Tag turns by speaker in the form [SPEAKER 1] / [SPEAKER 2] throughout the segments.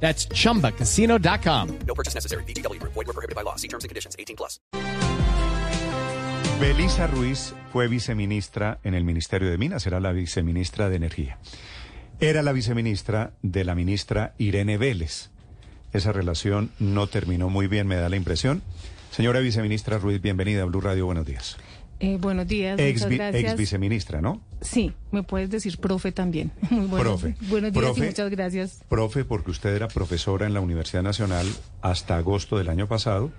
[SPEAKER 1] That's chumbacasino.com.
[SPEAKER 2] No purchase necessary. BGW. Void were prohibited by law. See terms and conditions. 18 plus.
[SPEAKER 3] Belisa Ruiz fue viceministra en el Ministerio de Minas, era la viceministra de Energía. Era la viceministra de la ministra Irene Vélez. Esa relación no terminó muy bien, me da la impresión. Señora viceministra Ruiz, bienvenida a Blue Radio, buenos días.
[SPEAKER 4] Eh, buenos días,
[SPEAKER 3] Ex,
[SPEAKER 4] muchas
[SPEAKER 3] vi-
[SPEAKER 4] gracias.
[SPEAKER 3] ex viceministra, ¿no?
[SPEAKER 4] Sí, me puedes decir profe también. Muy bueno.
[SPEAKER 3] Profe.
[SPEAKER 4] Buenos días
[SPEAKER 3] Profe.
[SPEAKER 4] y muchas gracias.
[SPEAKER 3] Profe, porque usted era profesora en la Universidad Nacional hasta agosto del año pasado,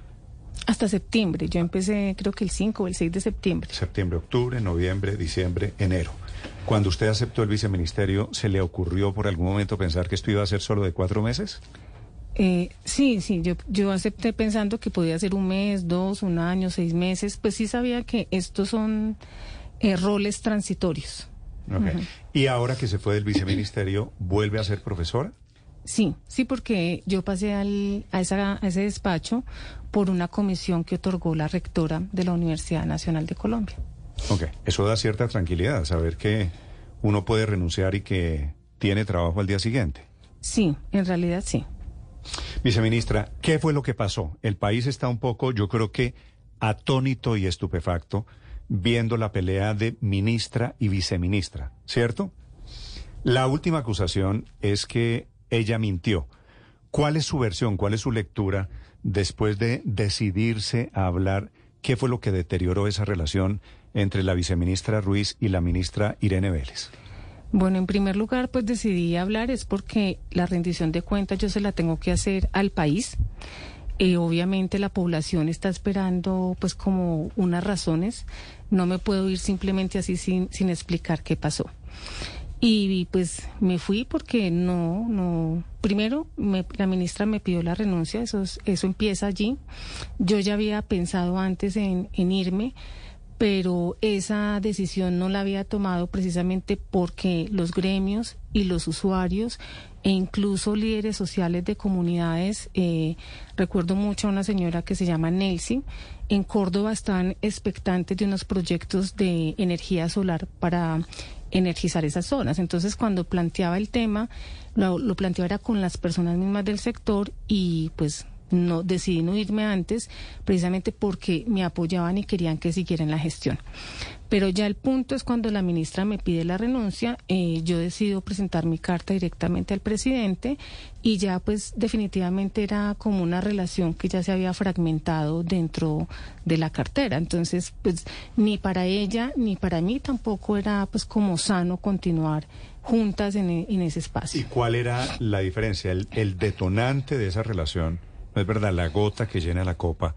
[SPEAKER 4] Hasta septiembre. Yo empecé creo que el 5 o el 6 de septiembre.
[SPEAKER 3] septiembre, octubre, noviembre, diciembre, enero. Cuando usted aceptó el viceministerio, ¿se le ocurrió por algún momento pensar que esto iba a ser solo de cuatro meses?
[SPEAKER 4] Eh, sí, sí, yo, yo acepté pensando que podía ser un mes, dos, un año, seis meses. Pues sí sabía que estos son eh, roles transitorios.
[SPEAKER 3] Y ahora que se fue del viceministerio, ¿vuelve a ser profesora?
[SPEAKER 4] Sí, sí, porque yo pasé al, a, esa, a ese despacho por una comisión que otorgó la rectora de la Universidad Nacional de Colombia.
[SPEAKER 3] Ok. Eso da cierta tranquilidad, saber que uno puede renunciar y que tiene trabajo al día siguiente.
[SPEAKER 4] Sí, en realidad sí.
[SPEAKER 3] Viceministra, ¿qué fue lo que pasó? El país está un poco, yo creo que atónito y estupefacto viendo la pelea de ministra y viceministra, ¿cierto? La última acusación es que ella mintió. ¿Cuál es su versión, cuál es su lectura después de decidirse a hablar? ¿Qué fue lo que deterioró esa relación entre la viceministra Ruiz y la ministra Irene Vélez?
[SPEAKER 4] Bueno, en primer lugar, pues decidí hablar es porque la rendición de cuentas yo se la tengo que hacer al país. Eh, obviamente la población está esperando pues como unas razones. No me puedo ir simplemente así sin, sin explicar qué pasó. Y, pues me fui porque no, no. Primero, me- la ministra me pidió la renuncia, eso, es- eso empieza allí. Yo ya había pensado antes en, en irme, pero esa decisión no la había tomado precisamente porque los gremios y los usuarios e incluso líderes sociales de comunidades, eh, recuerdo mucho a una señora que se llama Nelcy, en Córdoba están expectantes de unos proyectos de energía solar para energizar esas zonas. Entonces, cuando planteaba el tema, lo planteaba era con las personas mismas del sector y pues no decidí no irme antes precisamente porque me apoyaban y querían que siguiera en la gestión. Pero ya el punto es cuando la ministra me pide la renuncia, eh, yo decido presentar mi carta directamente al presidente y ya pues definitivamente era como una relación que ya se había fragmentado dentro de la cartera. Entonces pues ni para ella ni para mí tampoco era pues como sano continuar juntas en, ese espacio.
[SPEAKER 3] ¿Y cuál era la diferencia? El detonante de esa relación, no es verdad, la gota que llena la copa,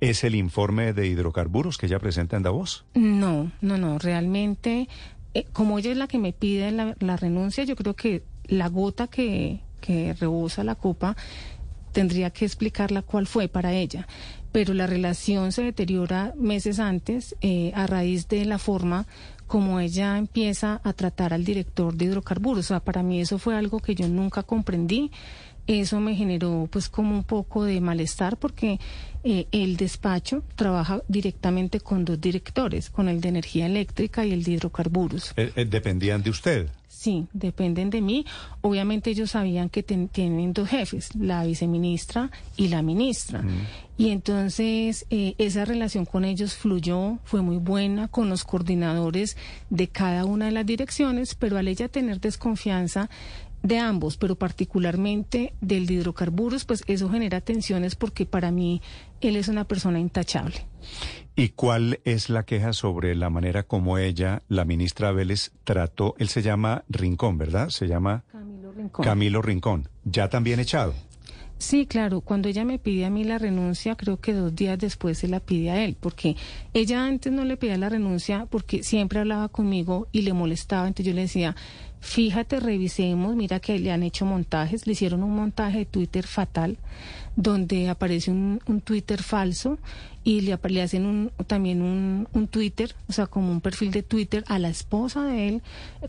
[SPEAKER 3] es el informe de hidrocarburos que ella presenta en Davos.
[SPEAKER 4] No, no, no, realmente, eh, como ella es la que me pide la, la renuncia, yo creo que la gota que, que rebosa la copa tendría que explicarla cuál fue para ella. Pero la relación se deteriora meses antes eh, a raíz de la forma como ella empieza a tratar al director de hidrocarburos. O sea, para mí eso fue algo que yo nunca comprendí. Eso me generó pues como un poco de malestar porque eh, el despacho trabaja directamente con dos directores, con el de energía eléctrica y el de hidrocarburos.
[SPEAKER 3] Eh, eh, dependían de usted.
[SPEAKER 4] Sí, dependen de mí. Obviamente ellos sabían que ten- tienen dos jefes, la viceministra y la ministra. Y entonces eh, esa relación con ellos fluyó, fue muy buena con los coordinadores de cada una de las direcciones, pero al ella tener desconfianza de ambos, pero particularmente del de hidrocarburos, pues eso genera tensiones porque para mí él es una persona intachable.
[SPEAKER 3] ¿Y cuál es la queja sobre la manera como ella, la ministra Vélez, trató? Él se llama Rincón, ¿verdad? Se llama
[SPEAKER 4] Camilo Rincón.
[SPEAKER 3] Camilo Rincón. Ya también echado.
[SPEAKER 4] Sí, claro, cuando ella me pide a mí la renuncia, creo que dos días después se la pide a él, porque ella antes no le pedía la renuncia porque siempre hablaba conmigo y le molestaba, entonces yo le decía, fíjate, revisemos, mira que le han hecho montajes, le hicieron un montaje de Twitter fatal, donde aparece un, un Twitter falso y le, le hacen un, también un, un Twitter, o sea, como un perfil de Twitter a la esposa de él,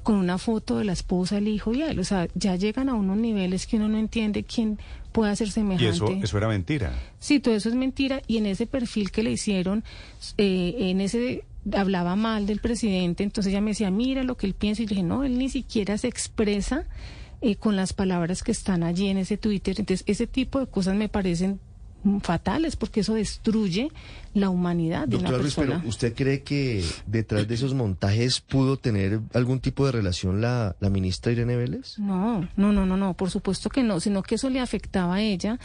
[SPEAKER 4] con una foto de la esposa, el hijo y él. O sea, ya llegan a unos niveles que uno no entiende quién puede hacer
[SPEAKER 3] Y
[SPEAKER 4] semejante.
[SPEAKER 3] eso, eso era mentira.
[SPEAKER 4] Sí, todo eso es mentira y en ese perfil que le hicieron, eh, en ese hablaba mal del presidente, entonces ella me decía, mira lo que él piensa y dije, no, él ni siquiera se expresa eh, con las palabras que están allí en ese Twitter, entonces ese tipo de cosas me parecen fatales porque eso destruye la humanidad de
[SPEAKER 5] Doctora
[SPEAKER 4] una
[SPEAKER 5] Ruiz, pero ¿usted cree que detrás de esos montajes pudo tener algún tipo de relación la, la ministra Irene Vélez?
[SPEAKER 4] No, no, no, no, no, por supuesto que no, sino que eso le afectaba a ella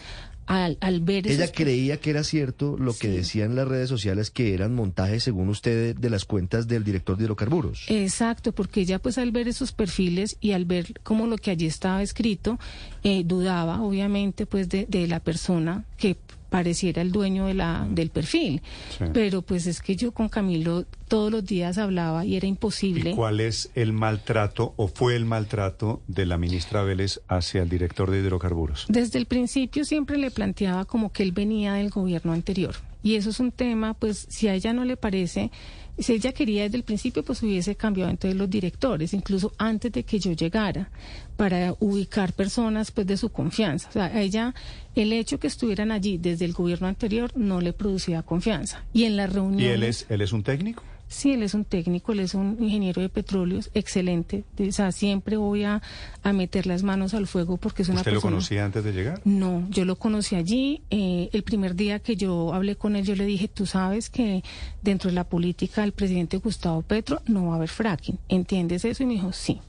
[SPEAKER 4] al, al ver
[SPEAKER 5] Ella
[SPEAKER 4] esos-
[SPEAKER 5] creía que era cierto lo que decían las redes sociales que eran montajes, según usted, de, de las cuentas del director de hidrocarburos.
[SPEAKER 4] Exacto, porque ella pues al ver esos perfiles y al ver como lo que allí estaba escrito, eh, dudaba obviamente pues de, de la persona que pareciera el dueño de la, del perfil.
[SPEAKER 3] Sí.
[SPEAKER 4] Pero pues es que yo con Camilo todos los días hablaba y era
[SPEAKER 3] ¿Y
[SPEAKER 4] imposible.
[SPEAKER 3] cuál es el maltrato o fue el maltrato de la ministra Vélez hacia el director de hidrocarburos?
[SPEAKER 4] Desde el principio siempre le planteaba como que él venía del gobierno anterior. Y eso es un tema, pues si a ella no le parece, si ella quería desde el principio, pues hubiese cambiado entonces los directores, incluso antes de que yo llegara, para ubicar personas pues de su confianza. O sea, a ella el hecho que estuvieran allí desde el gobierno anterior no le producía confianza. Y en las
[SPEAKER 3] ¿Y
[SPEAKER 4] reuniones...
[SPEAKER 3] él es, él es un técnico?
[SPEAKER 4] Sí, él es un técnico, él es un ingeniero de petróleos excelente. O sea, siempre voy a, a meter las manos al fuego porque es una
[SPEAKER 3] ¿Usted lo
[SPEAKER 4] persona...
[SPEAKER 3] conocía antes de llegar?
[SPEAKER 4] No, yo lo conocí allí. eh, el primer día que yo hablé con él, yo le dije, tú sabes que dentro de la política del presidente Gustavo Petro no va a haber fracking. ¿Entiendes eso? Y me dijo, sí.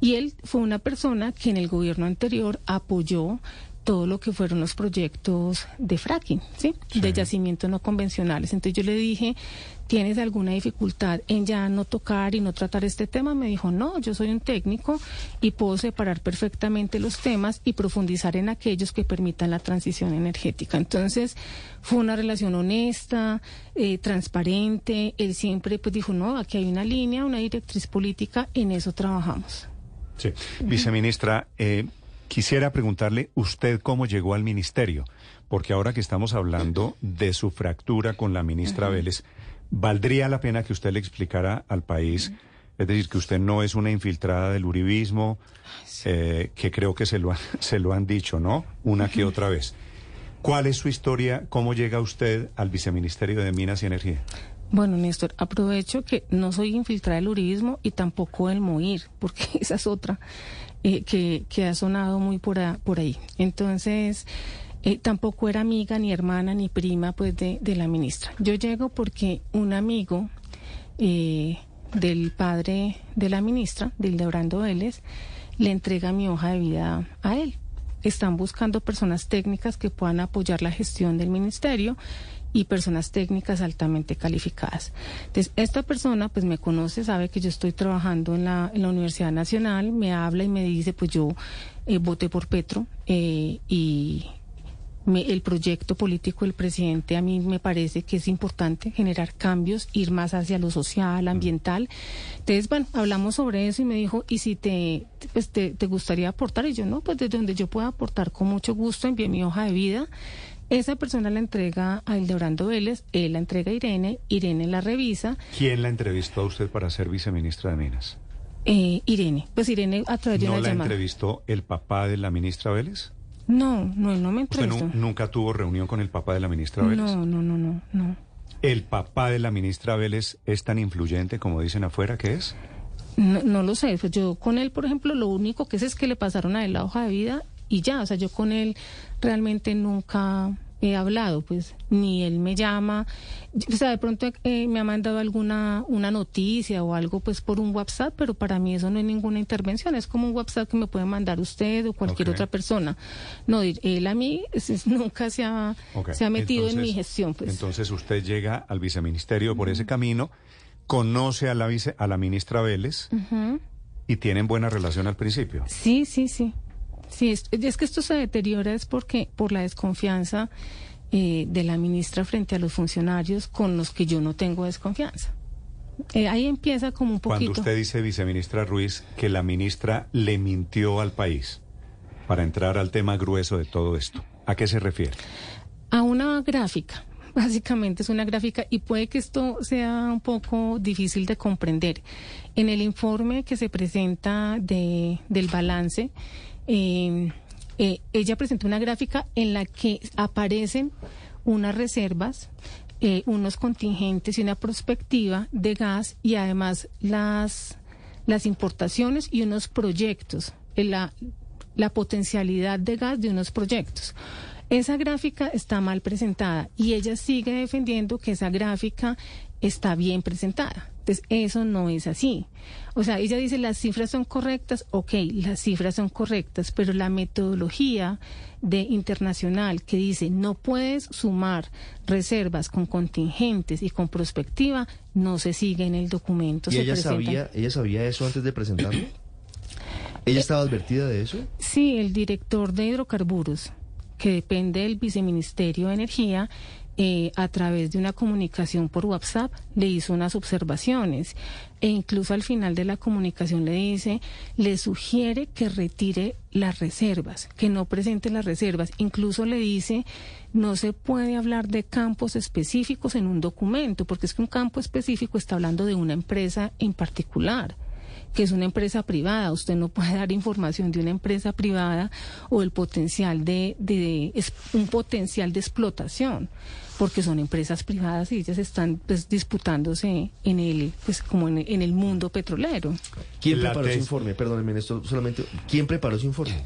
[SPEAKER 4] Y él fue una persona que en el gobierno anterior apoyó todo lo que fueron los proyectos de fracking, ¿sí?
[SPEAKER 3] Sí.
[SPEAKER 4] De yacimientos no convencionales. Entonces yo le dije, ¿tienes alguna dificultad en ya no tocar y no tratar este tema? Me dijo, no, yo soy un técnico y puedo separar perfectamente los temas y profundizar en aquellos que permitan la transición energética. Entonces fue una relación honesta, eh, transparente. Él siempre pues dijo, no, aquí hay una línea, una directriz política, en eso trabajamos.
[SPEAKER 3] Sí. Viceministra, eh, quisiera preguntarle usted cómo llegó al ministerio, porque ahora que estamos hablando de su fractura con la ministra Vélez, valdría la pena que usted le explicara al país, es decir, que usted no es una infiltrada del uribismo, eh, que creo que se lo, han, se lo han dicho, ¿no? Una que otra vez. ¿Cuál es su historia? ¿Cómo llega usted al viceministerio de Minas y Energía?
[SPEAKER 4] Bueno, Néstor, aprovecho que no soy infiltrada del uribismo y tampoco del MOIR, porque esa es otra eh, que, ha sonado muy por, ahí. Entonces, eh, tampoco era amiga, ni hermana, ni prima pues de, la ministra. Yo llego porque un amigo eh, del padre de la ministra, del de Orlando Vélez, le entrega mi hoja de vida a él. Están buscando personas técnicas que puedan apoyar la gestión del ministerio y personas técnicas altamente calificadas. Entonces, esta persona pues me conoce, sabe que yo estoy trabajando en la, en la Universidad Nacional, me habla y me dice, pues yo eh, voté por Petro eh, y me- el proyecto político del presidente a mí me parece que es importante generar cambios, ir más hacia lo social, ambiental. Entonces, bueno, hablamos sobre eso y me dijo, ¿y si te, pues te, te gustaría aportar? Y yo, no, pues desde donde yo pueda aportar con mucho gusto, envié mi hoja de vida. Esa persona la entrega a Ildebrando Vélez, él la entrega a Irene, Irene la revisa.
[SPEAKER 3] ¿Quién la entrevistó a usted para ser viceministra de Minas?
[SPEAKER 4] Eh, Irene, pues Irene a través de
[SPEAKER 3] ¿No
[SPEAKER 4] una
[SPEAKER 3] la
[SPEAKER 4] llamada.
[SPEAKER 3] entrevistó el papá de la ministra Vélez?
[SPEAKER 4] No, no, él no me
[SPEAKER 3] ¿Usted
[SPEAKER 4] entrevistó.
[SPEAKER 3] nu- nunca tuvo reunión con el papá de la ministra Vélez?
[SPEAKER 4] No, no, no, no, no.
[SPEAKER 3] ¿El papá de la ministra Vélez es tan influyente como dicen afuera que es?
[SPEAKER 4] No, no lo sé, pues yo con él, por ejemplo, lo único que sé es que le pasaron a él la hoja de vida y ya, o sea, yo con él realmente nunca he hablado, pues ni él me llama, o sea, de pronto eh, me ha mandado alguna una noticia o algo pues por un WhatsApp, pero para mí eso no es ninguna intervención, es como un WhatsApp que me puede mandar usted o cualquier otra persona. No, él a mí es- nunca se ha, se ha metido en mi gestión, pues.
[SPEAKER 3] Entonces usted llega al viceministerio por ese camino, conoce a la, vice, a la ministra Vélez y tienen buena relación al principio.
[SPEAKER 4] Sí, sí, sí. Sí, es, es que esto se deteriora es porque por la desconfianza eh, de la ministra frente a los funcionarios con los que yo no tengo desconfianza. Eh, ahí empieza como un poquito.
[SPEAKER 3] Cuando usted dice, viceministra Ruiz, que la ministra le mintió al país para entrar al tema grueso de todo esto, ¿a qué se refiere?
[SPEAKER 4] A una gráfica. Básicamente es una gráfica y puede que esto sea un poco difícil de comprender. En el informe que se presenta de, del balance, eh, eh, ella presenta una gráfica en la que aparecen unas reservas, eh, unos contingentes y una perspectiva de gas y además las, las importaciones y unos proyectos, eh, la, la potencialidad de gas de unos proyectos. Esa gráfica está mal presentada y ella sigue defendiendo que esa gráfica está bien presentada. Entonces, eso no es así. O sea, ella dice las cifras son correctas, ok, las cifras son correctas, pero la metodología de internacional que dice no puedes sumar reservas con contingentes y con prospectiva, no se sigue en el documento.
[SPEAKER 5] ¿Y
[SPEAKER 4] se
[SPEAKER 5] ella
[SPEAKER 4] presentan-
[SPEAKER 5] sabía, ella sabía eso antes de presentarlo? ¿Ella estaba advertida de eso?
[SPEAKER 4] Sí, el director de hidrocarburos, que depende del viceministerio de Energía, eh, a través de una comunicación por WhatsApp, le hizo unas observaciones e incluso al final de la comunicación le dice, le sugiere que retire las reservas, que no presente las reservas. Incluso le dice, no se puede hablar de campos específicos en un documento, porque es que un campo específico está hablando de una empresa en particular que es una empresa privada. Usted no puede dar información de una empresa privada o el potencial de, de- es un potencial de explotación, porque son empresas privadas y ellas están pues disputándose en el pues como en, en el mundo petrolero.
[SPEAKER 5] ¿Quién
[SPEAKER 3] La
[SPEAKER 5] preparó ese informe? Perdónenme, esto solamente. ¿Quién preparó ese informe?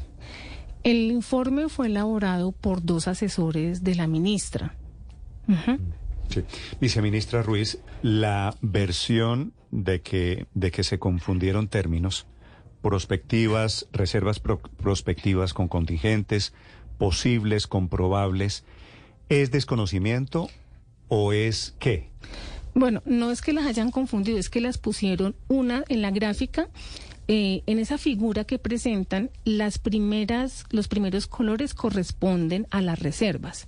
[SPEAKER 4] El informe fue elaborado por dos asesores de la ministra.
[SPEAKER 3] Sí. Viceministra Ruiz, la versión de que, de que se confundieron términos, prospectivas, reservas pro- prospectivas con contingentes, posibles, comprobables, ¿es desconocimiento o es qué?
[SPEAKER 4] Bueno, no es que las hayan confundido, es que las pusieron una en la gráfica. eh, en esa figura que presentan, las primeras, los primeros colores corresponden a las reservas.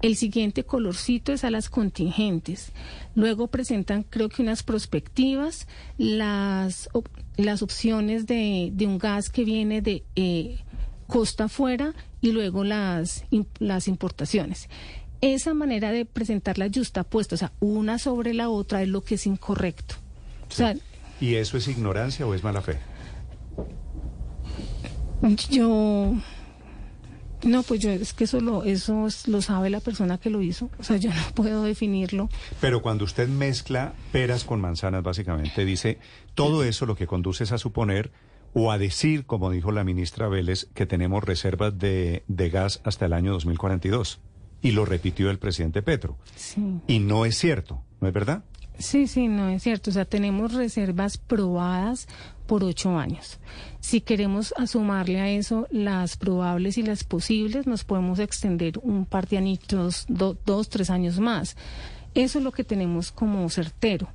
[SPEAKER 4] El siguiente colorcito es a las contingentes. Luego presentan, creo que unas prospectivas, las, las opciones de, de un gas que viene de eh, costa afuera y luego las, las importaciones. Esa manera de presentarla yustapuesta, o sea, una sobre la otra es lo que es incorrecto. O sea,
[SPEAKER 3] ¿Y eso es ignorancia o es mala fe?
[SPEAKER 4] yo no, pues yo es que eso lo, eso es- lo sabe la persona que lo hizo. O sea, yo no puedo definirlo.
[SPEAKER 3] Pero cuando usted mezcla peras con manzanas, básicamente dice todo eso lo que conduce es a suponer o a decir, como dijo la ministra Vélez, que tenemos reservas de, de gas hasta el año 2042. Y lo repitió el presidente Petro.
[SPEAKER 4] Sí.
[SPEAKER 3] Y no es cierto, ¿no es verdad?
[SPEAKER 4] Sí, sí, no es cierto. O sea, tenemos reservas probadas por ocho años. Si queremos sumarle a eso las probables y las posibles, nos podemos extender un par de añitos, do- dos, tres años más. Eso es lo que tenemos como certero.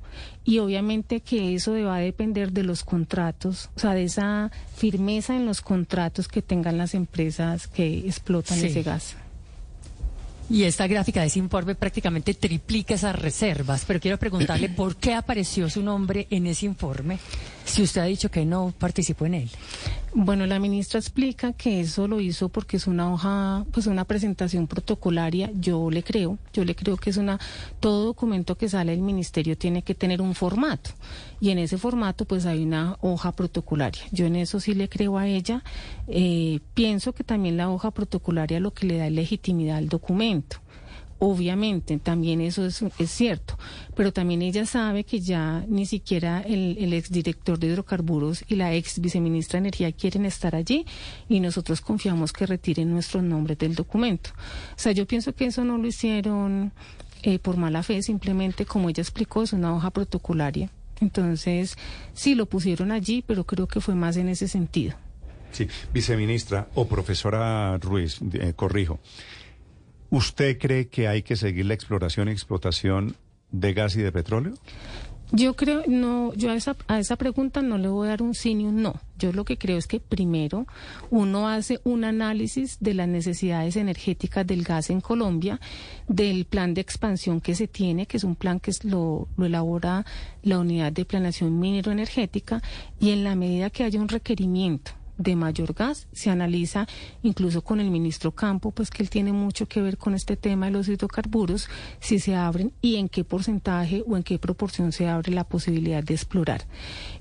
[SPEAKER 4] Y obviamente que eso va a depender de los contratos, o sea, de esa firmeza en los contratos que tengan las empresas que explotan
[SPEAKER 6] Sí.
[SPEAKER 4] ese gas.
[SPEAKER 6] Y esta gráfica de ese informe prácticamente triplica esas reservas, pero quiero preguntarle por qué apareció su nombre en ese informe si usted ha dicho que no participó en él.
[SPEAKER 4] Bueno, la ministra explica que eso lo hizo porque es una hoja, pues una presentación protocolaria. Yo le creo, yo le creo que es una, todo documento que sale del ministerio tiene que tener un formato y en ese formato pues hay una hoja protocolaria. Yo en eso sí le creo a ella. Eh, pienso que también la hoja protocolaria lo que le da legitimidad al documento. Obviamente, también eso es, cierto, pero también ella sabe que ya ni siquiera el, el exdirector de hidrocarburos y la ex viceministra de Energía quieren estar allí y nosotros confiamos que retiren nuestros nombres del documento. O sea, yo pienso que eso no lo hicieron eh, por mala fe, simplemente como ella explicó, es una hoja protocolaria. Entonces, sí lo pusieron allí, pero creo que fue más en ese sentido.
[SPEAKER 3] Sí, viceministra o profesora Ruiz, eh, corrijo. ¿Usted cree que hay que seguir la exploración y explotación de gas y de petróleo?
[SPEAKER 4] Yo creo, no, yo a esa, a esa pregunta no le voy a dar un sí ni un no. Yo lo que creo es que primero uno hace un análisis de las necesidades energéticas del gas en Colombia, del plan de expansión que se tiene, que es un plan que lo, lo elabora la unidad de planeación minero-energética, y en la medida que haya un requerimiento de mayor gas. Se analiza incluso con el ministro Campo, pues que él tiene mucho que ver con este tema de los hidrocarburos, si se abren y en qué porcentaje o en qué proporción se abre la posibilidad de explorar.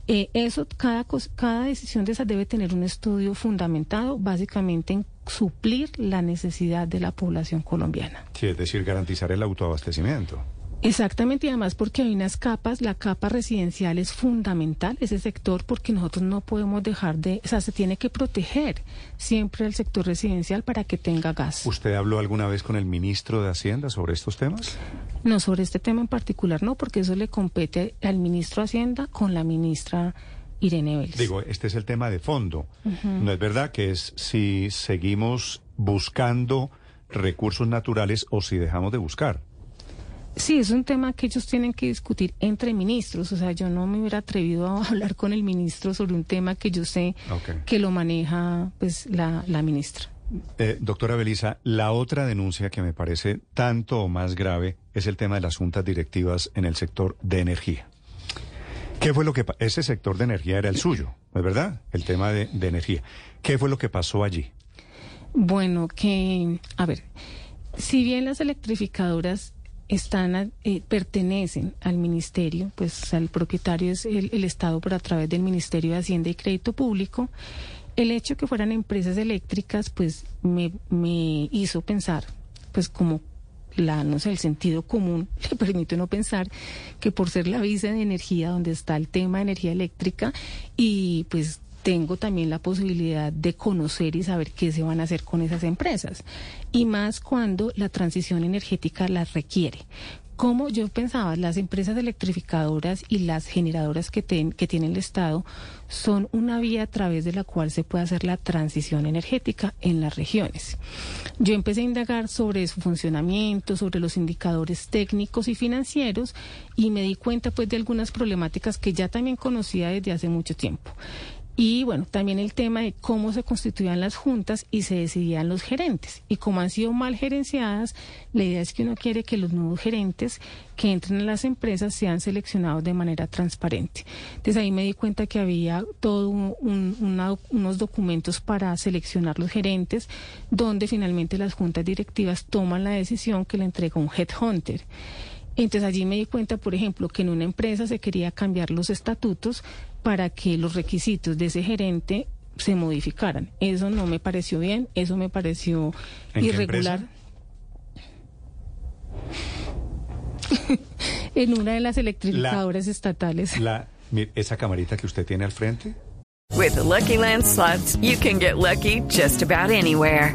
[SPEAKER 4] Eh, eso, cada, cada decisión de esas debe tener un estudio fundamentado básicamente en suplir la necesidad de la población colombiana.
[SPEAKER 3] Sí, es decir, garantizar el autoabastecimiento.
[SPEAKER 4] Exactamente, y además porque hay unas capas, la capa residencial es fundamental, ese sector, porque nosotros no podemos dejar de, o sea, se tiene que proteger siempre el sector residencial para que tenga gas.
[SPEAKER 3] ¿Usted habló alguna vez con el ministro de Hacienda sobre estos temas?
[SPEAKER 4] No, sobre este tema en particular no, porque eso le compete al ministro de Hacienda con la ministra Irene Vélez.
[SPEAKER 3] Digo, este es el tema de fondo. No es verdad que es si seguimos buscando recursos naturales o si dejamos de buscar.
[SPEAKER 4] Sí, es un tema que ellos tienen que discutir entre ministros. O sea, yo no me hubiera atrevido a hablar con el ministro sobre un tema que yo sé que lo maneja pues la, la ministra.
[SPEAKER 3] Eh, doctora Belisa, la otra denuncia que me parece tanto o más grave es el tema de las juntas directivas en el sector de energía. ¿Qué fue lo que ese sector de energía era el suyo, ¿no es verdad? El tema de, de energía. ¿Qué fue lo que pasó allí?
[SPEAKER 4] Bueno, que, a ver, si bien las electrificadoras están, eh, pertenecen al ministerio, pues al propietario es el, Estado, pero a través del Ministerio de Hacienda y Crédito Público, el hecho que fueran empresas eléctricas, pues me, me hizo pensar, pues como la, no sé, el sentido común le permite no pensar que por ser la visa de energía donde está el tema de energía eléctrica y pues tengo también la posibilidad de conocer y saber qué se van a hacer con esas empresas. Y más cuando la transición energética las requiere. Como yo pensaba, las empresas electrificadoras y las generadoras que, ten- que tiene el Estado son una vía a través de la cual se puede hacer la transición energética en las regiones. Yo empecé a indagar sobre su funcionamiento, sobre los indicadores técnicos y financieros y me di cuenta pues de algunas problemáticas que ya también conocía desde hace mucho tiempo. Y bueno, también el tema de cómo se constituían las juntas y se decidían los gerentes. Y como han sido mal gerenciadas, la idea es que uno quiere que los nuevos gerentes que entren a las empresas sean seleccionados de manera transparente. Entonces ahí me di cuenta que había todo un- unos documentos para seleccionar los gerentes, donde finalmente las juntas directivas toman la decisión que le entrega un headhunter. Entonces allí me di cuenta, por ejemplo, que en una empresa se quería cambiar los estatutos para que los requisitos de ese gerente se modificaran. Eso no me pareció bien, eso me pareció
[SPEAKER 3] ¿En qué
[SPEAKER 4] irregular. en una de las electrificadoras estatales.
[SPEAKER 3] La, mire, esa camarita que usted tiene al frente,
[SPEAKER 7] With the Lucky Land slots, you can get lucky just about anywhere.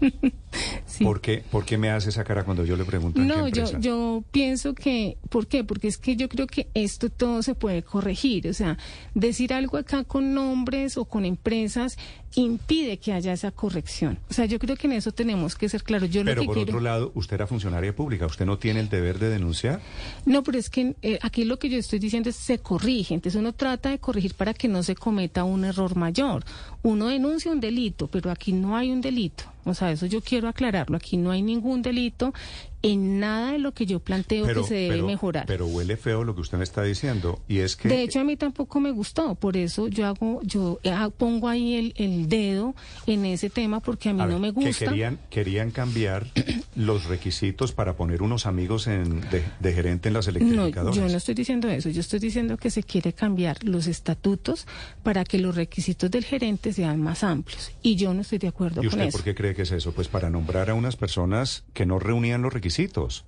[SPEAKER 4] sí.
[SPEAKER 3] ¿Por qué, ¿Por qué me hace esa cara cuando yo le pregunto
[SPEAKER 4] No, yo, yo pienso que, ¿por qué? Porque es que yo creo que esto todo se puede corregir. O sea, decir algo acá con nombres o con empresas impide que haya esa corrección. O sea, yo creo que en eso tenemos que ser claros. Yo
[SPEAKER 3] Pero
[SPEAKER 4] lo que
[SPEAKER 3] por
[SPEAKER 4] quiero...
[SPEAKER 3] otro lado, usted era funcionaria pública, ¿usted no tiene el deber de denunciar?
[SPEAKER 4] No, pero es que eh, aquí lo que yo estoy diciendo es se corrige. Entonces uno trata de corregir para que no se cometa un error mayor. Uno denuncia un delito, pero aquí no hay un delito. O sea, eso yo quiero aclararlo. Aquí no hay ningún delito en nada de lo que yo planteo que se debe
[SPEAKER 3] pero-
[SPEAKER 4] mejorar.
[SPEAKER 3] Pero huele feo lo que usted me está diciendo, y es que...
[SPEAKER 4] De hecho, a mí tampoco me gustó, por eso yo hago, yo eh, pongo ahí el, el dedo en ese tema porque a mí
[SPEAKER 3] a
[SPEAKER 4] no
[SPEAKER 3] ver,
[SPEAKER 4] me
[SPEAKER 3] que
[SPEAKER 4] gusta.
[SPEAKER 3] querían, querían cambiar los requisitos para poner unos amigos en, de, de gerente en las
[SPEAKER 4] No,
[SPEAKER 3] electrificadoras.
[SPEAKER 4] yo no estoy diciendo eso, yo estoy diciendo que se quiere cambiar los estatutos para que los requisitos del gerente sean más amplios y yo no estoy de acuerdo
[SPEAKER 3] ¿Y
[SPEAKER 4] con
[SPEAKER 3] usted
[SPEAKER 4] eso.
[SPEAKER 3] por qué cree que es eso? Pues para nombrar a unas personas que no reunían los requisitos.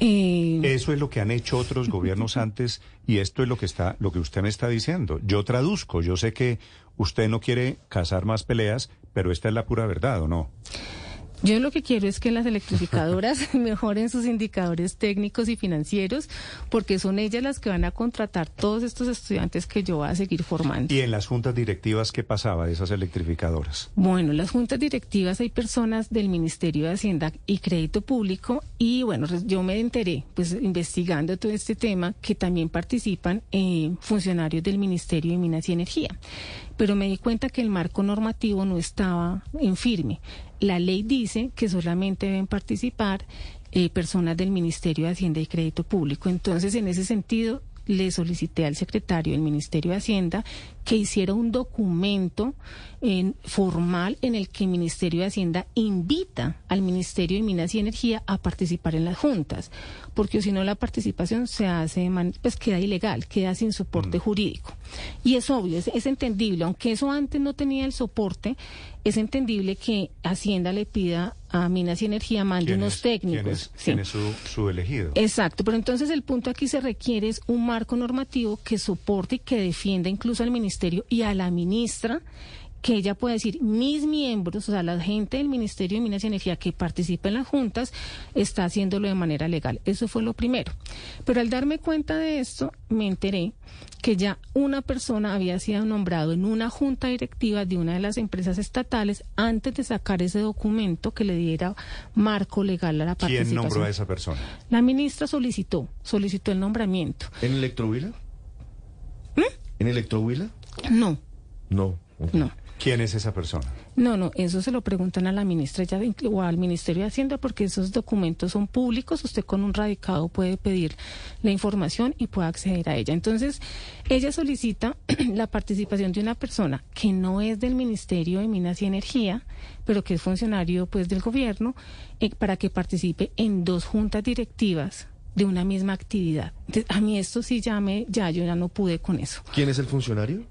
[SPEAKER 4] Eh,
[SPEAKER 3] Eso es lo que han hecho otros gobiernos antes y esto es lo que está, lo que usted me está diciendo. Yo traduzco, yo sé que usted no quiere cazar más peleas, pero esta es la pura verdad, ¿o no?
[SPEAKER 4] Yo lo que quiero es que las electrificadoras mejoren sus indicadores técnicos y financieros, porque son ellas las que van a contratar todos estos estudiantes que yo voy a seguir formando.
[SPEAKER 3] ¿Y en las juntas directivas qué pasaba de esas electrificadoras?
[SPEAKER 4] Bueno, las juntas directivas hay personas del Ministerio de Hacienda y Crédito Público y bueno, res- yo me enteré, pues investigando todo este tema, que también participan eh, funcionarios del Ministerio de Minas y Energía. Pero me di cuenta que el marco normativo no estaba en firme. La ley dice que solamente deben participar eh, personas del Ministerio de Hacienda y Crédito Público. Entonces, en ese sentido, le solicité al secretario del Ministerio de Hacienda que hiciera un documento en- formal en el que el Ministerio de Hacienda invita al Ministerio de Minas y Energía a participar en las juntas, porque si no la participación se hace, pues queda ilegal, queda sin soporte jurídico. Y es obvio, es, es entendible, aunque eso antes no tenía el soporte, es entendible que Hacienda le pida a Minas y Energía mande
[SPEAKER 3] ¿Quién
[SPEAKER 4] unos
[SPEAKER 3] es-
[SPEAKER 4] técnicos.
[SPEAKER 3] ¿Quién es,
[SPEAKER 4] Sí.
[SPEAKER 3] quién es su, su elegido?
[SPEAKER 4] Exacto, pero entonces el punto aquí se requiere es un marco normativo que soporte y que defienda incluso al ministerio y a la ministra que ella pueda decir, mis miembros, o sea, la gente del Ministerio de Minas y Energía que participa en las juntas, está haciéndolo de manera legal. Eso fue lo primero. Pero al darme cuenta de esto, me enteré que ya una persona había sido nombrado en una junta directiva de una de las empresas estatales antes de sacar ese documento que le diera marco legal a la
[SPEAKER 3] ¿Quién
[SPEAKER 4] participación.
[SPEAKER 3] nombró a esa persona?
[SPEAKER 4] La ministra solicitó, solicitó el nombramiento.
[SPEAKER 5] ¿En Electrohuila?
[SPEAKER 4] ¿Mm?
[SPEAKER 5] ¿En Electrohuila?
[SPEAKER 4] No,
[SPEAKER 5] No.
[SPEAKER 4] no.
[SPEAKER 3] ¿Quién es esa persona?
[SPEAKER 4] No, no, eso se lo preguntan a la ministra ya de- o al Ministerio de Hacienda porque esos documentos son públicos. Usted con un radicado puede pedir la información y puede acceder a ella. Entonces, ella solicita la participación de una persona que no es del Ministerio de Minas y Energía, pero que es funcionario pues del gobierno, eh, para que participe en dos juntas directivas de una misma actividad. Entonces, a mí esto sí ya me, ya yo ya no pude con eso.
[SPEAKER 5] ¿Quién es el funcionario?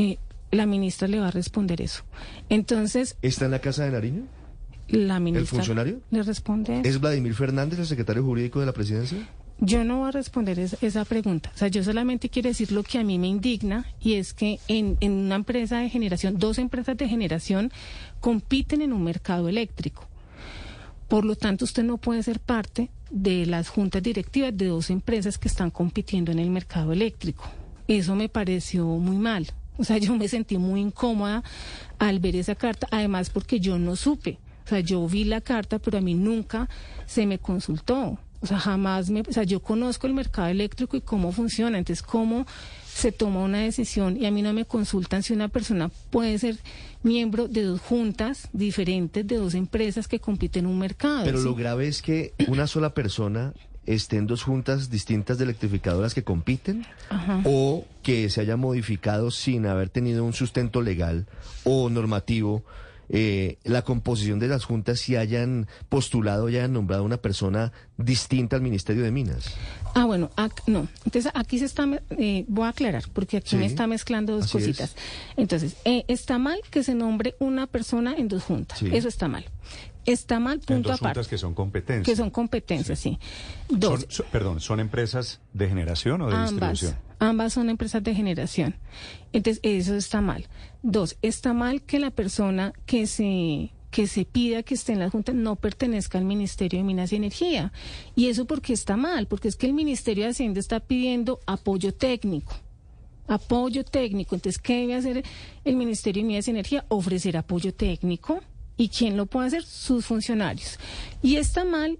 [SPEAKER 4] Eh, la ministra le va a responder eso. Entonces,
[SPEAKER 5] ¿Está en la Casa de Nariño?
[SPEAKER 4] la ministra
[SPEAKER 5] funcionario?
[SPEAKER 4] le responde
[SPEAKER 5] ¿Es Vladimir Fernández, el secretario jurídico de la presidencia?
[SPEAKER 4] yo no voy a responder es- esa pregunta o sea yo solamente quiero decir lo que a mí me indigna y es que en, en una empresa de generación dos empresas de generación compiten en un mercado eléctrico por lo tanto usted no puede ser parte de las juntas directivas de dos empresas que están compitiendo en el mercado eléctrico eso me pareció muy mal o sea yo me sentí muy incómoda al ver esa carta además porque yo no supe o sea, yo vi la carta, pero a mí nunca se me consultó. O sea, jamás me... O sea, yo conozco el mercado eléctrico y cómo funciona. Entonces, cómo se toma una decisión y a mí no me consultan si una persona puede ser miembro de dos juntas diferentes, de dos empresas que compiten en un mercado.
[SPEAKER 5] Pero
[SPEAKER 4] ¿sí?
[SPEAKER 5] lo grave es que una sola persona esté en dos juntas distintas de electrificadoras que compiten
[SPEAKER 4] Ajá.
[SPEAKER 5] o que se haya modificado sin haber tenido un sustento legal o normativo eh, la composición de las juntas y hayan postulado y hayan nombrado una persona distinta al Ministerio de Minas.
[SPEAKER 4] Ah, bueno, ac- no. Entonces aquí se está, eh, voy a aclarar, porque aquí
[SPEAKER 5] Sí,
[SPEAKER 4] me está mezclando dos cositas. Entonces, eh, está mal que se nombre una persona en dos juntas.
[SPEAKER 5] Sí.
[SPEAKER 4] Eso está mal. Está mal,
[SPEAKER 3] En
[SPEAKER 4] punto
[SPEAKER 3] dos
[SPEAKER 4] aparte.
[SPEAKER 3] juntas que son competencias.
[SPEAKER 4] Que son competencias, sí. Dos,
[SPEAKER 3] Son- son- perdón, ¿son empresas de generación o de
[SPEAKER 4] ambas,
[SPEAKER 3] distribución?
[SPEAKER 4] ambas son empresas de generación. Entonces, eso está mal. Dos, está mal que la persona que se que se pida que esté en la Junta no pertenezca al Ministerio de Minas y Energía. Y eso porque está mal, porque es que el Ministerio de Hacienda está pidiendo apoyo técnico. Apoyo técnico. Entonces, ¿qué debe hacer el Ministerio de Minas y Energía? Ofrecer apoyo técnico. ¿Y quién lo puede hacer? Sus funcionarios. Y está mal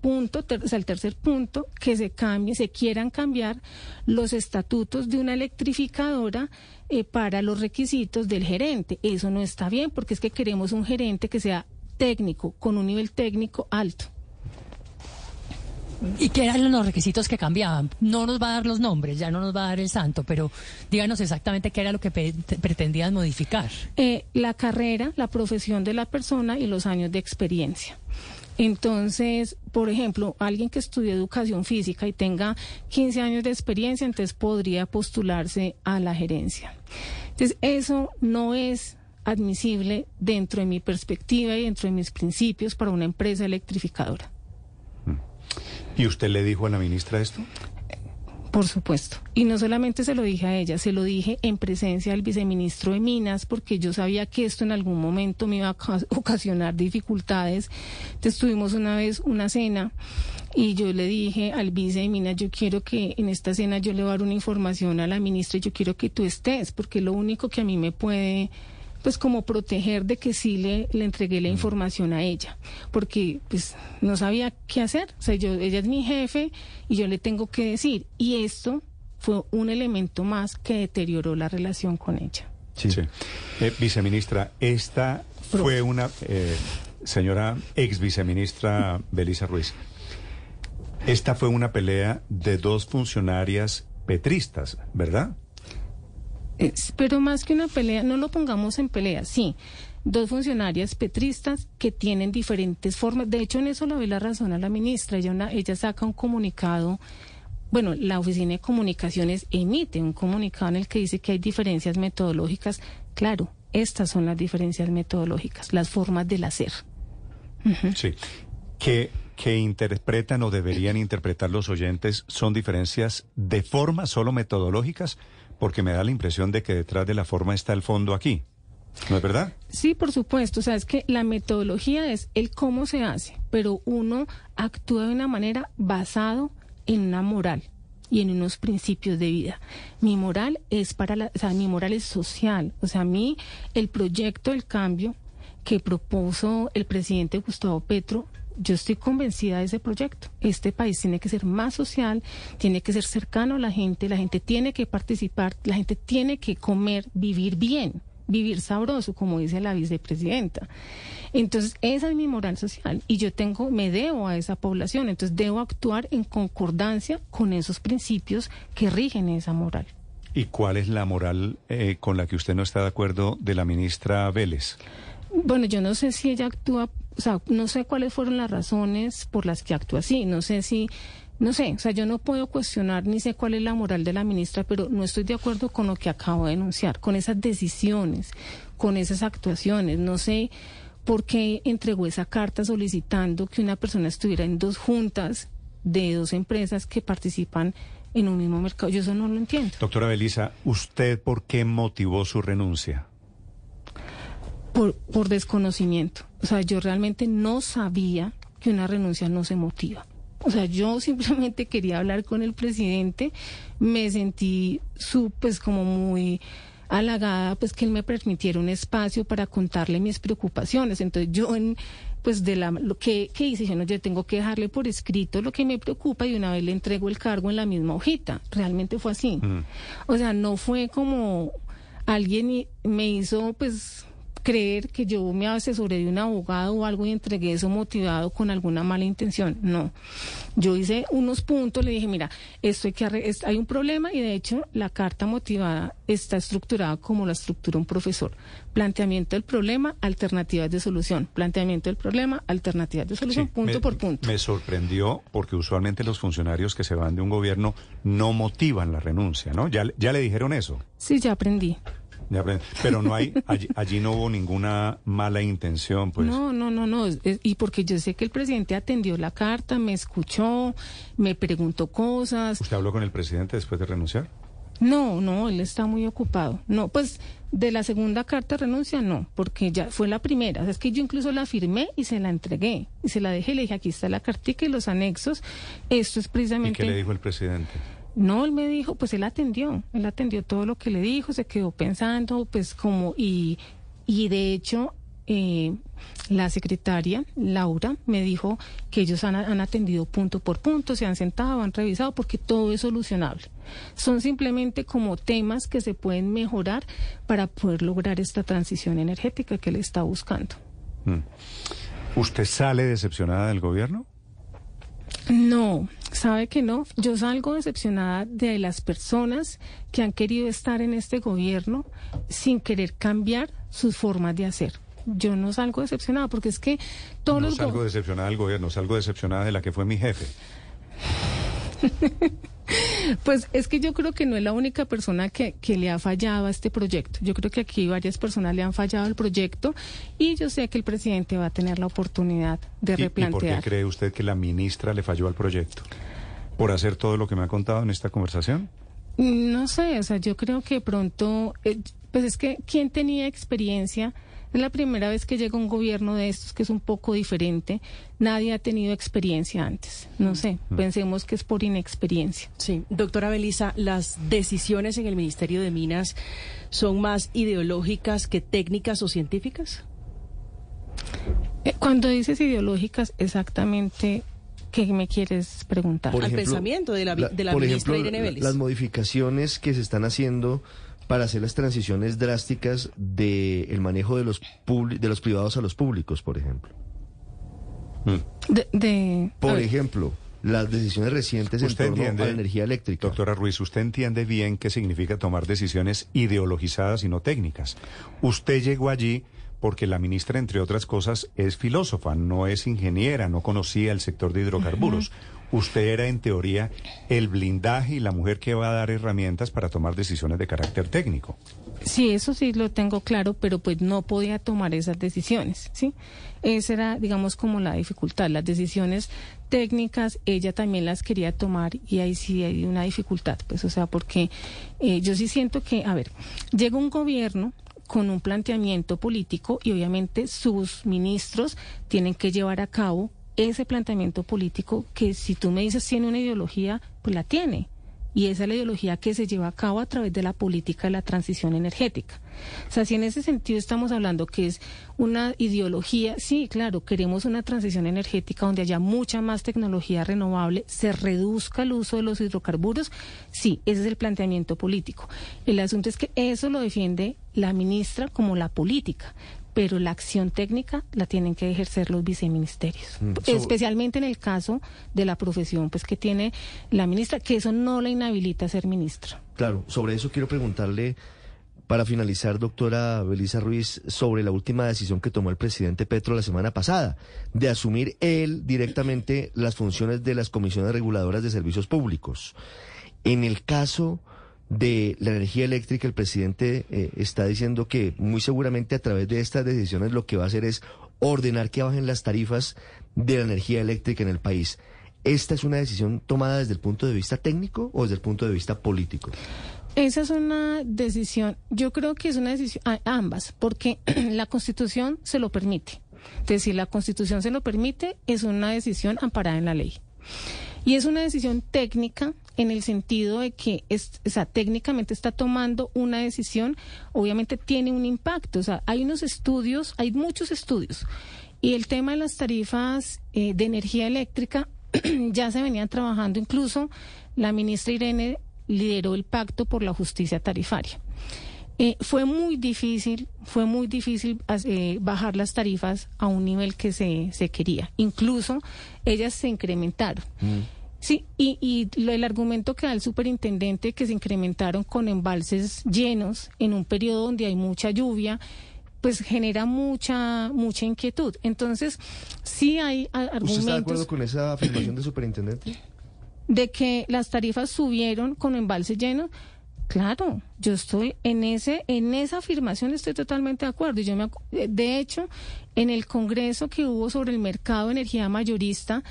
[SPEAKER 4] punto, ter- o sea, el tercer punto, que se cambie, se quieran cambiar los estatutos de una electrificadora eh, para los requisitos del gerente. Eso no está bien porque es que queremos un gerente que sea técnico, con un nivel técnico alto.
[SPEAKER 6] ¿Y qué eran los requisitos que cambiaban? No nos va a dar los nombres, ya no nos va a dar el santo, pero díganos exactamente qué era lo que pretendían modificar.
[SPEAKER 4] Eh, la carrera, la profesión de la persona y los años de experiencia. Entonces, por ejemplo, alguien que estudie educación física y tenga 15 años de experiencia, entonces podría postularse a la gerencia. Entonces, eso no es admisible dentro de mi perspectiva y dentro de mis principios para una empresa electrificadora.
[SPEAKER 3] ¿Y usted le dijo a la ministra esto?
[SPEAKER 4] Por supuesto. Y no solamente se lo dije a ella, se lo dije en presencia del viceministro de Minas, porque yo sabía que esto en algún momento me iba a oca- ocasionar dificultades. Entonces tuvimos una vez una cena y yo le dije al vice de Minas, yo quiero que en esta cena yo le voy a dar una información a la ministra y yo quiero que tú estés, porque lo único que a mí me puede pues como proteger de que sí le, le entregué la información a ella, porque pues no sabía qué hacer, o sea, yo, ella es mi jefe y yo le tengo que decir, y esto fue un elemento más que deterioró la relación con ella.
[SPEAKER 3] Sí. Eh, viceministra, esta fue una eh, señora ex viceministra Belisa Ruiz. Esta fue una pelea de dos funcionarias petristas, ¿verdad?
[SPEAKER 4] Pero más que una pelea, no lo pongamos en pelea, sí. Dos funcionarias petristas que tienen diferentes formas. De hecho, en eso le doy la razón a la ministra. Ella, una- ella saca un comunicado. Bueno, la Oficina de Comunicaciones emite un comunicado en el que dice que hay diferencias metodológicas. Claro, estas son las diferencias metodológicas, las formas del hacer.
[SPEAKER 3] Sí. Que, que interpretan o deberían interpretar los oyentes son diferencias de forma, solo metodológicas, porque me da la impresión de que detrás de la forma está el fondo aquí. ¿No es verdad?
[SPEAKER 4] Sí, por supuesto. O sea, es que la metodología es el cómo se hace, pero uno actúa de una manera basado en una moral y en unos principios de vida. Mi moral es para la, o sea, mi moral es social. O sea, a mí el proyecto del cambio que propuso el presidente Gustavo Petro, yo estoy convencida de ese proyecto. Este país tiene que ser más social, tiene que ser cercano a la gente, la gente tiene que participar, la gente tiene que comer, vivir bien, vivir sabroso, como dice la vicepresidenta. Entonces, esa es mi moral social y yo tengo, me debo a esa población, entonces debo actuar en concordancia con esos principios que rigen esa moral.
[SPEAKER 3] ¿Y cuál es la moral eh, con la que usted no está de acuerdo de la ministra Vélez?
[SPEAKER 4] Bueno, yo no sé si ella actúa, o sea, no sé cuáles fueron las razones por las que actúa así, no sé si, no sé, o sea, yo no puedo cuestionar ni sé cuál es la moral de la ministra, pero no estoy de acuerdo con lo que acabo de denunciar, con esas decisiones, con esas actuaciones, no sé por qué entregó esa carta solicitando que una persona estuviera en dos juntas de dos empresas que participan en un mismo mercado, yo eso no lo entiendo.
[SPEAKER 3] Doctora Belisa, ¿usted por qué motivó su renuncia?
[SPEAKER 4] por, por desconocimiento. O sea, yo realmente no sabía que una renuncia no se motiva. O sea, yo simplemente quería hablar con el presidente, me sentí su, pues como muy halagada, pues que él me permitiera un espacio para contarle mis preocupaciones. Entonces yo en, pues de la, lo que, que hice, dije, no, yo tengo que dejarle por escrito lo que me preocupa y una vez le entrego el cargo en la misma hojita. Realmente fue así. O sea, no fue como alguien me hizo, pues, creer que yo me asesoré de un abogado o algo y entregué eso motivado con alguna mala intención. No. Yo hice unos puntos, le dije, mira, esto hay, que hay un problema y de hecho la carta motivada está estructurada como la estructura un profesor. Planteamiento del problema, alternativas de solución. Planteamiento del problema, alternativas de solución,
[SPEAKER 3] Sí,
[SPEAKER 4] punto
[SPEAKER 3] me-
[SPEAKER 4] por punto.
[SPEAKER 3] Me sorprendió porque usualmente los funcionarios que se van de un gobierno no motivan la renuncia, ¿no? Ya, ya le dijeron eso.
[SPEAKER 4] Sí, ya aprendí.
[SPEAKER 3] Pero no hay, allí, allí no hubo ninguna mala intención, pues.
[SPEAKER 4] No, no, no, no. y porque yo sé que el presidente atendió la carta, me escuchó, me preguntó cosas.
[SPEAKER 3] ¿Usted habló con el presidente después de renunciar?
[SPEAKER 4] No, no, él está muy ocupado. No, pues de la segunda carta renuncia no, porque ya fue la primera. O sea, es que yo incluso la firmé y se la entregué. Y se la dejé, le dije, aquí está la cartica y los anexos. Esto es
[SPEAKER 3] ¿Y
[SPEAKER 4] precisamente...
[SPEAKER 3] qué le dijo el presidente?
[SPEAKER 4] No, él me dijo, pues él atendió, él atendió todo lo que le dijo, se quedó pensando, pues como, y, y de hecho, eh, la secretaria, Laura, me dijo que ellos han, han atendido punto por punto, se han sentado, han revisado, porque todo es solucionable. Son simplemente como temas que se pueden mejorar para poder lograr esta transición energética que él está buscando.
[SPEAKER 3] Mm. ¿Usted sale decepcionada del gobierno?
[SPEAKER 4] No, sabe que no. Yo salgo decepcionada de las personas que han querido estar en este gobierno sin querer cambiar sus formas de hacer. Yo no salgo decepcionada porque es que todos
[SPEAKER 3] no
[SPEAKER 4] los... go-
[SPEAKER 3] salgo decepcionada del gobierno, salgo decepcionada de la que fue mi jefe.
[SPEAKER 4] Pues es que yo creo que no es la única persona que, que le ha fallado a este proyecto. Yo creo que aquí varias personas le han fallado al proyecto y yo sé que el presidente va a tener la oportunidad de
[SPEAKER 3] ¿Y- ¿Y, por
[SPEAKER 4] replantear.
[SPEAKER 3] qué cree usted que la ministra le falló al proyecto? ¿Por hacer todo lo que me ha contado en esta conversación?
[SPEAKER 4] No sé, o sea, yo creo que pronto, eh, pues es que quien tenía experiencia, es la primera vez que llega un gobierno de estos que es un poco diferente, nadie ha tenido experiencia antes, no sé, pensemos que es por inexperiencia.
[SPEAKER 8] Sí, doctora Belisa, las decisiones en el Ministerio de Minas son más ideológicas que técnicas o científicas.
[SPEAKER 4] Eh, Cuando dices ideológicas, exactamente, ¿qué me quieres preguntar?
[SPEAKER 8] Al pensamiento de la de la
[SPEAKER 5] por
[SPEAKER 8] ministra
[SPEAKER 5] ejemplo,
[SPEAKER 8] Irene Vélez.
[SPEAKER 5] las modificaciones que se están haciendo para hacer las transiciones drásticas del manejo de los de los privados a los públicos, por ejemplo.
[SPEAKER 4] De, de-
[SPEAKER 5] Por ejemplo, las decisiones recientes en
[SPEAKER 3] ¿Usted
[SPEAKER 5] torno
[SPEAKER 3] entiende,
[SPEAKER 5] a la energía eléctrica.
[SPEAKER 3] Doctora Ruiz, usted entiende bien qué significa tomar decisiones ideologizadas y no técnicas. Usted llegó allí porque la ministra, entre otras cosas, es filósofa, no es ingeniera, no conocía el sector de hidrocarburos. Usted era, en teoría, el blindaje y la mujer que va a dar herramientas para tomar decisiones de carácter técnico.
[SPEAKER 4] Sí, eso sí lo tengo claro, pero pues no podía tomar esas decisiones, ¿sí? Esa era, digamos, como la dificultad. Las decisiones técnicas, ella también las quería tomar y ahí sí hay una dificultad, pues, o sea, porque eh, yo sí siento que, a ver, llega un gobierno con un planteamiento político y obviamente sus ministros tienen que llevar a cabo ese planteamiento político que si tú me dices tiene una ideología, pues la tiene. Y esa es la ideología que se lleva a cabo a través de la política de la transición energética. O sea, si en ese sentido estamos hablando que es una ideología, sí, claro, queremos una transición energética donde haya mucha más tecnología renovable, se reduzca el uso de los hidrocarburos, sí, ese es el planteamiento político. El asunto es que eso lo defiende la ministra como la política. Pero la acción técnica la tienen que ejercer los viceministerios,
[SPEAKER 5] Mm, so-
[SPEAKER 4] especialmente en el caso de la profesión pues que tiene la ministra, que eso no la inhabilita a ser ministra.
[SPEAKER 5] Claro, sobre eso quiero preguntarle, para finalizar, doctora Belisa Ruiz, sobre la última decisión que tomó el presidente Petro la semana pasada, de asumir él directamente las funciones de las comisiones reguladoras de servicios públicos. En el caso de la energía eléctrica, el presidente eh, está diciendo que muy seguramente a través de estas decisiones lo que va a hacer es ordenar que bajen las tarifas de la energía eléctrica en el país. ¿Esta es una decisión tomada desde el punto de vista técnico o desde el punto de vista político?
[SPEAKER 4] Esa es una decisión, yo creo que es una decisión, ambas, porque la Constitución se lo permite. Es decir, la Constitución se lo permite, es una decisión amparada en la ley. Y es una decisión técnica en el sentido de que es, o sea, técnicamente está tomando una decisión, obviamente tiene un impacto. O sea, hay unos estudios, hay muchos estudios. Y el tema de las tarifas eh, de energía eléctrica ya se venían trabajando. Incluso la ministra Irene lideró el pacto por la justicia tarifaria. Eh, fue muy difícil, fue muy difícil eh, bajar las tarifas a un nivel que se, se quería. Incluso ellas se incrementaron. Sí, y, y lo- el argumento que da el superintendente que se incrementaron con embalses llenos en un periodo donde hay mucha lluvia, pues genera mucha mucha inquietud. Entonces, sí hay a-
[SPEAKER 5] ¿Usted está de acuerdo
[SPEAKER 4] argumentos
[SPEAKER 5] con esa afirmación del superintendente?
[SPEAKER 4] de que las tarifas subieron con embalses llenos. Claro, yo estoy en ese en esa afirmación estoy totalmente de acuerdo. Y yo me de hecho, en el congreso que hubo sobre el mercado de energía mayorista,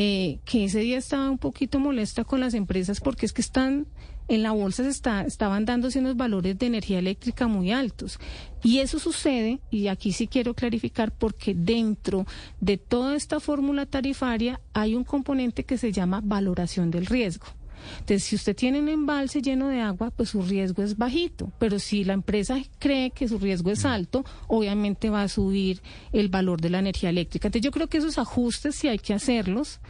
[SPEAKER 4] eh, que ese día estaba un poquito molesta con las empresas porque es que están en la bolsa se está, estaban dándose unos valores de energía eléctrica muy altos. Y eso sucede, y aquí sí quiero clarificar, porque dentro de toda esta fórmula tarifaria hay un componente que se llama valoración del riesgo. Entonces, si usted tiene un embalse lleno de agua, pues su riesgo es bajito. Pero si la empresa cree que su riesgo es alto, obviamente va a subir el valor de la energía eléctrica. Entonces, yo creo que esos ajustes sí hay que hacerlos.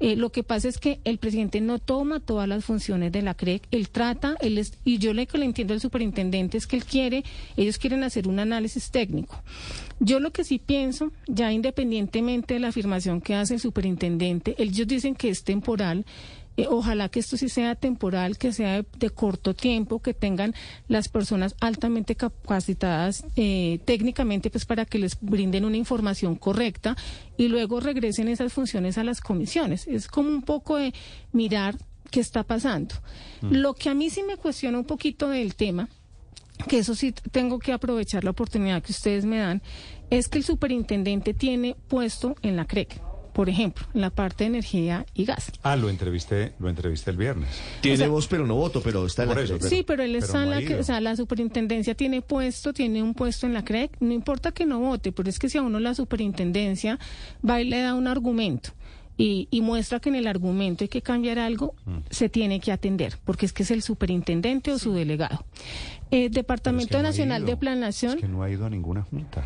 [SPEAKER 4] Eh, lo que pasa es que el presidente no toma todas las funciones de la CREC. Él trata, él es, y yo lo que le entiendo al superintendente es que él quiere, ellos quieren hacer un análisis técnico. Yo lo que sí pienso, ya independientemente de la afirmación que hace el superintendente, ellos dicen que es temporal. Eh, ojalá que esto sí sea temporal, que sea de, de corto tiempo, que tengan las personas altamente capacitadas eh, técnicamente, pues para que les brinden una información correcta y luego regresen esas funciones a las comisiones. Es como un poco de mirar qué está pasando. Lo que a mí sí me cuestiona un poquito del tema, que eso sí tengo que aprovechar la oportunidad que ustedes me dan, es que el superintendente tiene puesto en la CREC, por ejemplo, en la parte de energía y gas.
[SPEAKER 3] Ah, lo entrevisté, lo entrevisté el viernes.
[SPEAKER 5] Tiene
[SPEAKER 4] O sea-
[SPEAKER 5] voz pero no voto, pero está en la
[SPEAKER 3] Por eso,
[SPEAKER 5] Crec.
[SPEAKER 4] sí, pero él
[SPEAKER 3] pero
[SPEAKER 4] está en la, o sea, la superintendencia tiene puesto, tiene un puesto en la CREC, no importa que no vote, pero es que si a uno la superintendencia va y le da un argumento y, y muestra que en el argumento hay que cambiar algo,
[SPEAKER 3] Mm.
[SPEAKER 4] se tiene que atender, porque es que es el superintendente o su delegado. Eh,
[SPEAKER 3] Pero es
[SPEAKER 4] Departamento
[SPEAKER 3] que no ha
[SPEAKER 4] Nacional
[SPEAKER 3] ido.
[SPEAKER 4] de Planación,
[SPEAKER 3] Es que no ha ido a ninguna junta.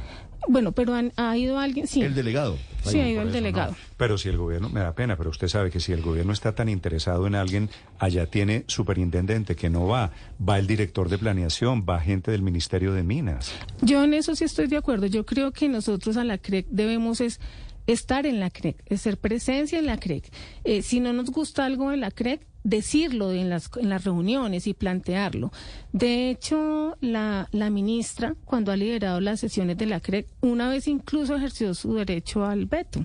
[SPEAKER 4] Bueno, pero han- ha ido alguien, sí,
[SPEAKER 5] El delegado.
[SPEAKER 4] sí ha ido el
[SPEAKER 3] eso
[SPEAKER 4] delegado.
[SPEAKER 3] no. Pero si el gobierno, me da pena, pero usted sabe que si el gobierno está tan interesado en alguien, allá tiene superintendente que no va, va el director de planeación, va gente del Ministerio de Minas.
[SPEAKER 4] Yo en eso sí estoy de acuerdo. Yo creo que nosotros a la CREC debemos es estar en la CREC, es ser presencia en la CREC. Eh, si no nos gusta algo en la CREC, decirlo en las, en las reuniones y plantearlo. De hecho, la, la ministra, cuando ha liderado las sesiones de la CREC, una vez incluso ejerció su derecho al veto.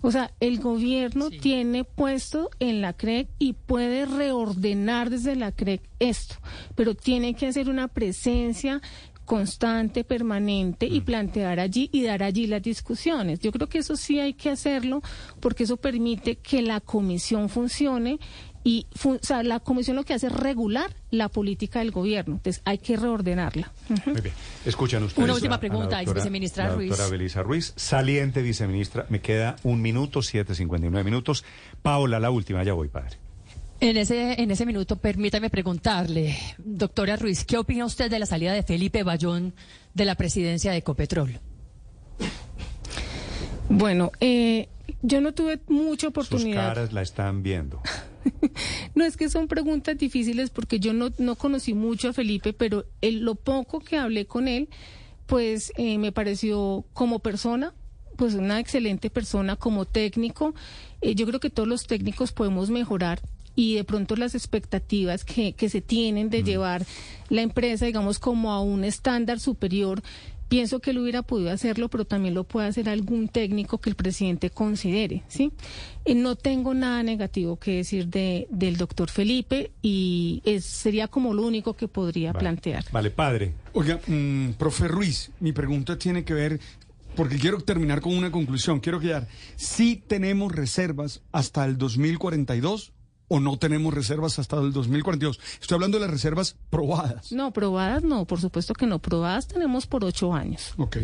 [SPEAKER 4] O sea, el gobierno tiene puesto en la CREC y puede reordenar desde la CREC esto, pero tiene que hacer una presencia constante, permanente y plantear allí y dar allí las discusiones. Yo creo que eso sí hay que hacerlo porque eso permite que la comisión funcione y o sea, la comisión lo que hace es regular la política del gobierno. Entonces hay que reordenarla.
[SPEAKER 3] Muy bien. Escuchan ustedes.
[SPEAKER 6] Una última
[SPEAKER 3] a- a la
[SPEAKER 6] pregunta,
[SPEAKER 3] doctora-
[SPEAKER 6] viceministra
[SPEAKER 3] la
[SPEAKER 6] Ruiz.
[SPEAKER 3] Doctora Belisa Ruiz, saliente viceministra. Me queda un minuto, 7.59 minutos. Paola, la última, ya voy, padre.
[SPEAKER 6] En ese, en ese minuto, permítame preguntarle, doctora Ruiz, ¿qué opina usted de la salida de Felipe Bayón de la presidencia de Ecopetrol?
[SPEAKER 4] Bueno, eh, yo no tuve mucha
[SPEAKER 3] Sus
[SPEAKER 4] oportunidad.
[SPEAKER 3] caras la están viendo.
[SPEAKER 4] No es que son preguntas difíciles porque yo no, no conocí mucho a Felipe, pero el- lo poco que hablé con él, pues eh, me pareció como persona, pues una excelente persona, como técnico. Eh, yo creo que todos los técnicos podemos mejorar y de pronto las expectativas que, que se tienen de llevar la empresa, digamos, como a un estándar superior. Pienso que él hubiera podido hacerlo, pero también lo puede hacer algún técnico que el presidente considere, ¿sí? Eh, no tengo nada negativo que decir de, del doctor Felipe y es, sería como lo único que podría
[SPEAKER 3] Vale.
[SPEAKER 4] plantear.
[SPEAKER 3] Vale, padre.
[SPEAKER 9] Oiga, mm, profe Ruiz, mi pregunta tiene que ver, porque quiero terminar con una conclusión, quiero quedar, ¿sí tenemos reservas hasta el 2042 o no tenemos reservas hasta el 2042? Estoy hablando de las reservas probadas.
[SPEAKER 4] No, probadas no, por supuesto que no. Probadas tenemos por ocho años.
[SPEAKER 9] Ok.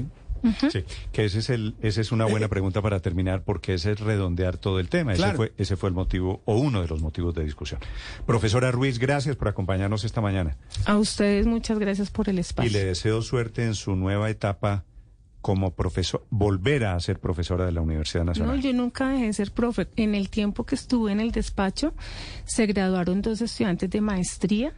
[SPEAKER 3] Sí, que ese es el, esa es una buena pregunta para terminar, porque ese es redondear todo el tema. Ese fue, ese fue el motivo o uno de los motivos de discusión. Profesora Ruiz, gracias por acompañarnos esta mañana
[SPEAKER 4] A ustedes muchas gracias por el
[SPEAKER 3] y
[SPEAKER 4] espacio.
[SPEAKER 3] le deseo suerte en su nueva etapa como profesor, volver a ser profesora de la Universidad
[SPEAKER 4] No,
[SPEAKER 3] Nacional.
[SPEAKER 4] yo nunca dejé de ser profe. En el tiempo que estuve en el despacho, se graduaron dos estudiantes de maestría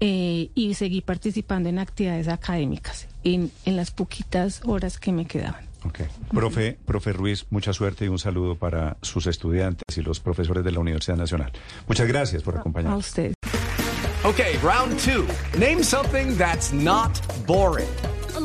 [SPEAKER 4] eh, y seguí participando en actividades académicas en, en las poquitas horas que me quedaban.
[SPEAKER 3] Ok. Profe, profe Ruiz, mucha suerte y un saludo para sus estudiantes y los profesores de la Universidad Nacional. Muchas gracias por
[SPEAKER 4] A
[SPEAKER 3] acompañarnos.
[SPEAKER 4] ustedes.
[SPEAKER 2] Okay, round two. Name something that's not boring.